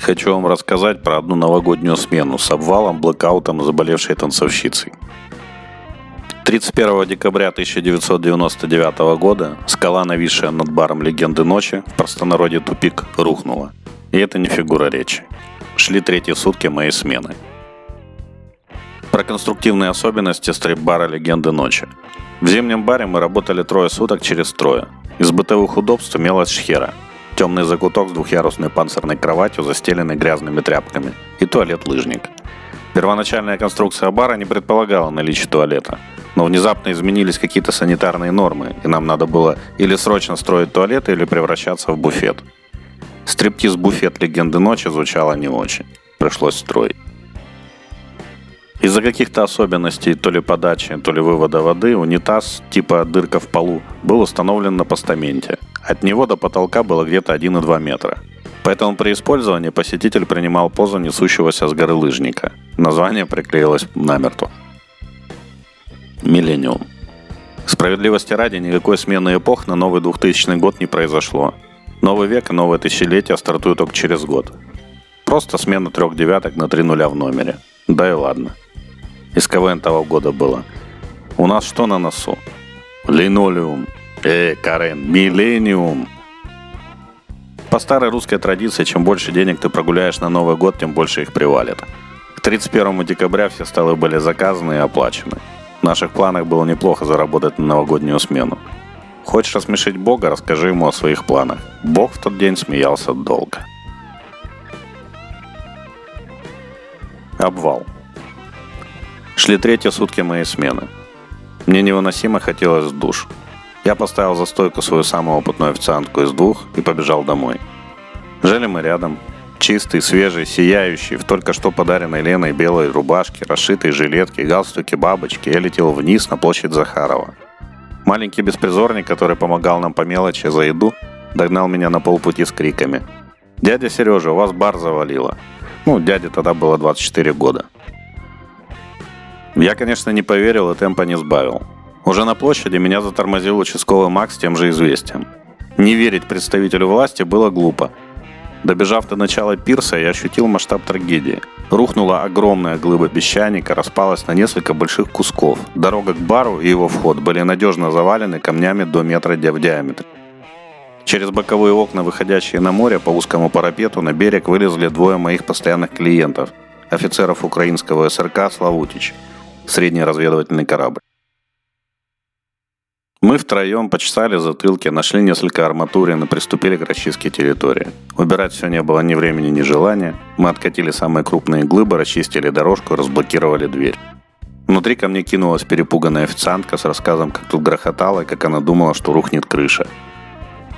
Хочу вам рассказать про одну новогоднюю смену с обвалом, блокаутом заболевшей танцовщицей. 31 декабря 1999 года скала, нависшая над баром «Легенды ночи», в простонародье «Тупик», рухнула. И это не фигура речи. Шли третьи сутки моей смены. Про конструктивные особенности стрип-бара «Легенды ночи». В зимнем баре мы работали трое суток через трое. Из бытовых удобств имелась шхера – Темный закуток с двухъярусной панцирной кроватью, застеленной грязными тряпками. И туалет-лыжник. Первоначальная конструкция бара не предполагала наличие туалета. Но внезапно изменились какие-то санитарные нормы, и нам надо было или срочно строить туалет, или превращаться в буфет. Стриптиз-буфет «Легенды ночи» звучало не очень. Пришлось строить. Из-за каких-то особенностей то ли подачи, то ли вывода воды унитаз типа дырка в полу был установлен на постаменте. От него до потолка было где-то 1,2 метра. Поэтому при использовании посетитель принимал позу несущегося с горы лыжника. Название приклеилось намертво. Миллениум. Справедливости ради, никакой смены эпох на новый 2000 год не произошло. Новый век и новое тысячелетие стартуют только через год. Просто смена трех девяток на три нуля в номере. Да и ладно из КВН того года было. У нас что на носу? Линолеум. Э, Карен, миллениум. По старой русской традиции, чем больше денег ты прогуляешь на Новый год, тем больше их привалит. К 31 декабря все столы были заказаны и оплачены. В наших планах было неплохо заработать на новогоднюю смену. Хочешь рассмешить Бога, расскажи ему о своих планах. Бог в тот день смеялся долго. Обвал. Шли третьи сутки моей смены. Мне невыносимо хотелось в душ. Я поставил за стойку свою самую опытную официантку из двух и побежал домой. Жили мы рядом. Чистый, свежий, сияющий, в только что подаренной Леной белой рубашке, расшитой жилетке, галстуке, бабочки, я летел вниз на площадь Захарова. Маленький беспризорник, который помогал нам по мелочи за еду, догнал меня на полпути с криками. «Дядя Сережа, у вас бар завалило». Ну, дяде тогда было 24 года. Я, конечно, не поверил и темпа не сбавил. Уже на площади меня затормозил участковый Макс тем же известием. Не верить представителю власти было глупо. Добежав до начала пирса, я ощутил масштаб трагедии. Рухнула огромная глыба песчаника, распалась на несколько больших кусков. Дорога к бару и его вход были надежно завалены камнями до метра в диаметре. Через боковые окна, выходящие на море, по узкому парапету на берег вылезли двое моих постоянных клиентов – офицеров украинского СРК Славутич – средний разведывательный корабль. Мы втроем почесали затылки, нашли несколько арматурин и приступили к расчистке территории. Убирать все не было ни времени, ни желания. Мы откатили самые крупные глыбы, расчистили дорожку, разблокировали дверь. Внутри ко мне кинулась перепуганная официантка с рассказом, как тут грохотало и как она думала, что рухнет крыша.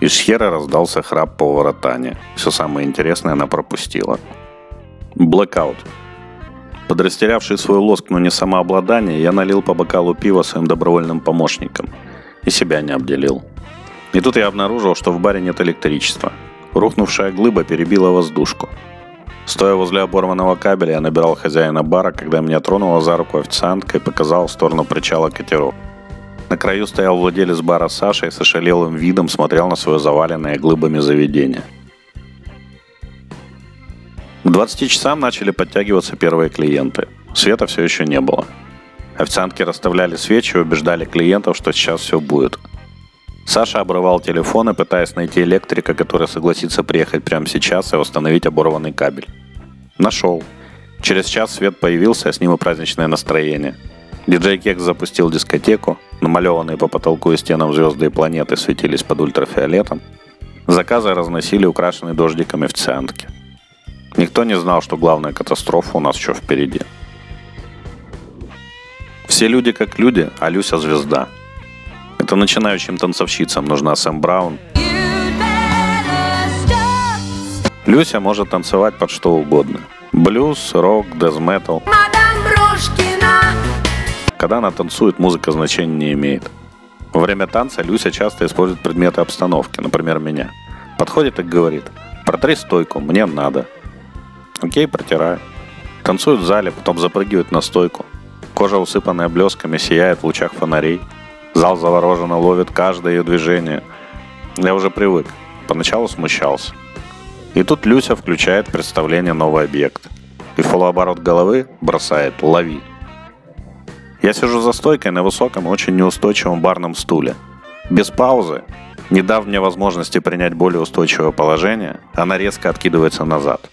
Из шхера раздался храп повара Тани. Все самое интересное она пропустила. Блэкаут. Подрастерявший свой лоск, но не самообладание, я налил по бокалу пива своим добровольным помощникам. И себя не обделил. И тут я обнаружил, что в баре нет электричества. Рухнувшая глыба перебила воздушку. Стоя возле оборванного кабеля, я набирал хозяина бара, когда меня тронула за руку официантка и показала в сторону причала катеров. На краю стоял владелец бара Саша и с ошалелым видом смотрел на свое заваленное глыбами заведение – к 20 часам начали подтягиваться первые клиенты. Света все еще не было. Официантки расставляли свечи и убеждали клиентов, что сейчас все будет. Саша обрывал телефоны, пытаясь найти электрика, который согласится приехать прямо сейчас и установить оборванный кабель. Нашел. Через час свет появился, а с ним и праздничное настроение. Диджей Кекс запустил дискотеку, намалеванные по потолку и стенам звезды и планеты светились под ультрафиолетом. Заказы разносили украшенные дождиками официантки. Никто не знал, что главная катастрофа у нас еще впереди. Все люди как люди, а Люся звезда. Это начинающим танцовщицам нужна Сэм Браун. Люся может танцевать под что угодно. Блюз, рок, дезметал. Когда она танцует, музыка значения не имеет. Во время танца Люся часто использует предметы обстановки, например, меня. Подходит и говорит, протри стойку, мне надо. Окей, протираю. Танцуют в зале, потом запрыгивают на стойку. Кожа, усыпанная блесками, сияет в лучах фонарей. Зал завороженно ловит каждое ее движение. Я уже привык. Поначалу смущался. И тут Люся включает представление новый объект. И полуоборот головы бросает «Лови». Я сижу за стойкой на высоком очень неустойчивом барном стуле. Без паузы, не дав мне возможности принять более устойчивое положение, она резко откидывается назад.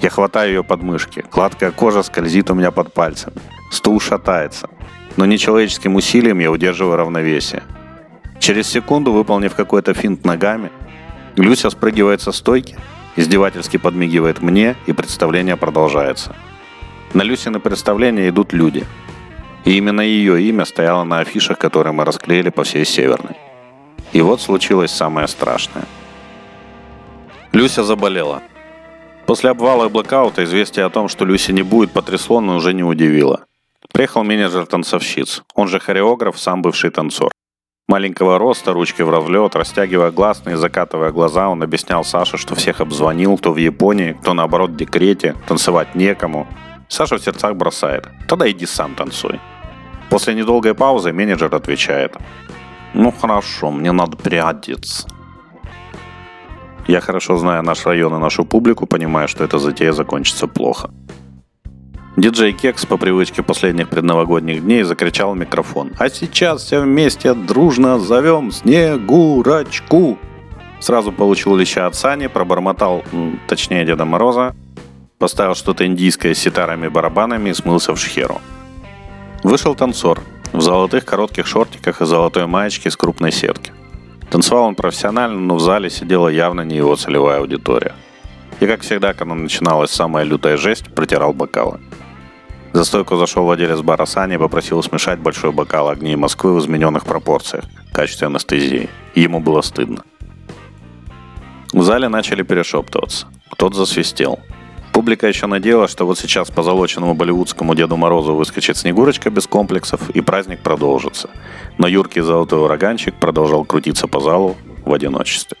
Я хватаю ее под мышки. Гладкая кожа скользит у меня под пальцами. Стул шатается. Но нечеловеческим усилием я удерживаю равновесие. Через секунду, выполнив какой-то финт ногами, Люся спрыгивает со стойки, издевательски подмигивает мне, и представление продолжается. На Люсины представления идут люди. И именно ее имя стояло на афишах, которые мы расклеили по всей Северной. И вот случилось самое страшное. Люся заболела. После обвала и блокаута известие о том, что Люси не будет, потрясло, но уже не удивило. Приехал менеджер танцовщиц, он же хореограф, сам бывший танцор. Маленького роста, ручки в разлет, растягивая гласные закатывая глаза, он объяснял Саше, что всех обзвонил, кто в Японии, кто наоборот в декрете, танцевать некому. Саша в сердцах бросает. Тогда иди сам танцуй. После недолгой паузы менеджер отвечает. Ну хорошо, мне надо переодеться. Я хорошо знаю наш район и нашу публику, понимаю, что эта затея закончится плохо. Диджей Кекс по привычке последних предновогодних дней закричал в микрофон. А сейчас все вместе дружно зовем Снегурочку. Сразу получил леща от Сани, пробормотал, точнее Деда Мороза, поставил что-то индийское с ситарами и барабанами и смылся в шхеру. Вышел танцор в золотых коротких шортиках и золотой маечке с крупной сетки. Танцевал он профессионально, но в зале сидела явно не его целевая аудитория. И, как всегда, когда начиналась самая лютая жесть, протирал бокалы. За стойку зашел владелец бара Сани и попросил смешать большой бокал огней Москвы в измененных пропорциях в качестве анестезии. Ему было стыдно. В зале начали перешептываться. Кто-то засвистел. Публика еще надеялась, что вот сейчас по залоченному болливудскому Деду Морозу выскочит Снегурочка без комплексов, и праздник продолжится. Но юркий золотой ураганчик продолжал крутиться по залу в одиночестве.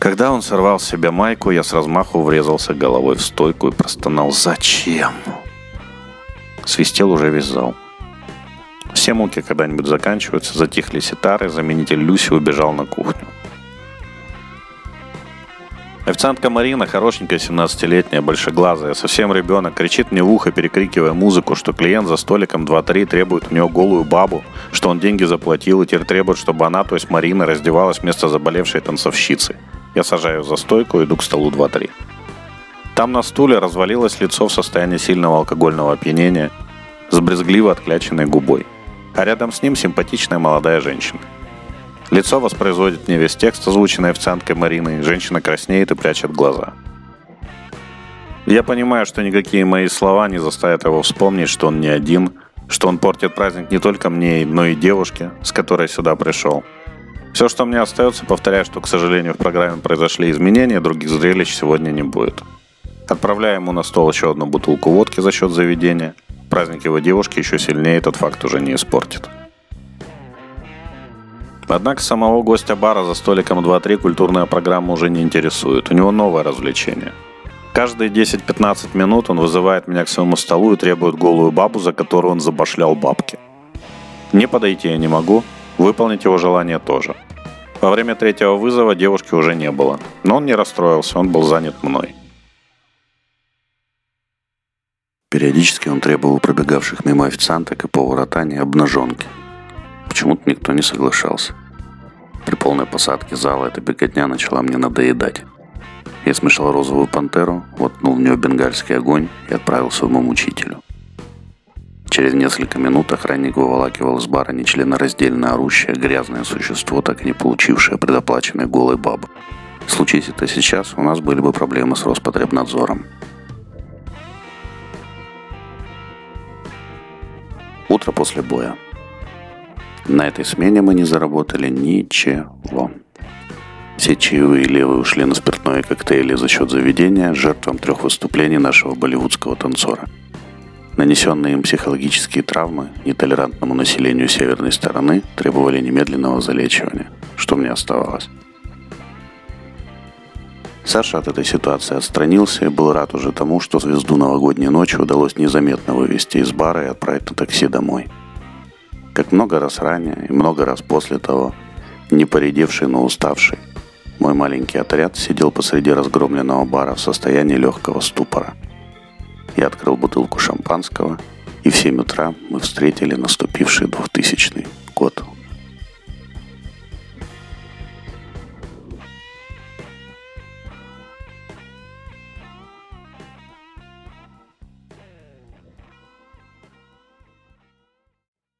Когда он сорвал с себя майку, я с размаху врезался головой в стойку и простонал «Зачем?». Свистел уже весь зал. Все муки когда-нибудь заканчиваются, затихли ситары, заменитель Люси убежал на кухню. Официантка Марина, хорошенькая 17-летняя, большеглазая, совсем ребенок, кричит мне в ухо, перекрикивая музыку, что клиент за столиком 2-3 требует у нее голую бабу, что он деньги заплатил и теперь требует, чтобы она, то есть Марина, раздевалась вместо заболевшей танцовщицы. Я сажаю за стойку и иду к столу 2-3. Там на стуле развалилось лицо в состоянии сильного алкогольного опьянения с брезгливо откляченной губой. А рядом с ним симпатичная молодая женщина – Лицо воспроизводит мне весь текст, озвученный официанткой Мариной. Женщина краснеет и прячет глаза. Я понимаю, что никакие мои слова не заставят его вспомнить, что он не один, что он портит праздник не только мне, но и девушке, с которой сюда пришел. Все, что мне остается, повторяю, что, к сожалению, в программе произошли изменения, других зрелищ сегодня не будет. Отправляю ему на стол еще одну бутылку водки за счет заведения. Праздник его девушки еще сильнее этот факт уже не испортит. Однако самого гостя бара за столиком 2-3 культурная программа уже не интересует. У него новое развлечение. Каждые 10-15 минут он вызывает меня к своему столу и требует голую бабу, за которую он забашлял бабки. Не подойти я не могу, выполнить его желание тоже. Во время третьего вызова девушки уже не было, но он не расстроился, он был занят мной. Периодически он требовал пробегавших мимо официанток и повара Тани обнаженки – Почему-то никто не соглашался. При полной посадке зала эта беготня начала мне надоедать. Я смешал розовую пантеру, воткнул в нее бенгальский огонь и отправил своему мучителю. Через несколько минут охранник выволакивал из бара нечленораздельно орущее грязное существо, так и не получившее предоплаченной голой бабы. Случись это сейчас, у нас были бы проблемы с Роспотребнадзором. Утро после боя. На этой смене мы не заработали ничего. Все чаевые левые ушли на спиртное коктейли за счет заведения жертвам трех выступлений нашего болливудского танцора. Нанесенные им психологические травмы нетолерантному населению северной стороны требовали немедленного залечивания. Что мне оставалось? Саша от этой ситуации отстранился и был рад уже тому, что звезду новогодней ночи удалось незаметно вывести из бара и отправить на такси домой – как много раз ранее и много раз после того, не поредевший, но уставший. Мой маленький отряд сидел посреди разгромленного бара в состоянии легкого ступора. Я открыл бутылку шампанского, и в 7 утра мы встретили наступивший 2000 год.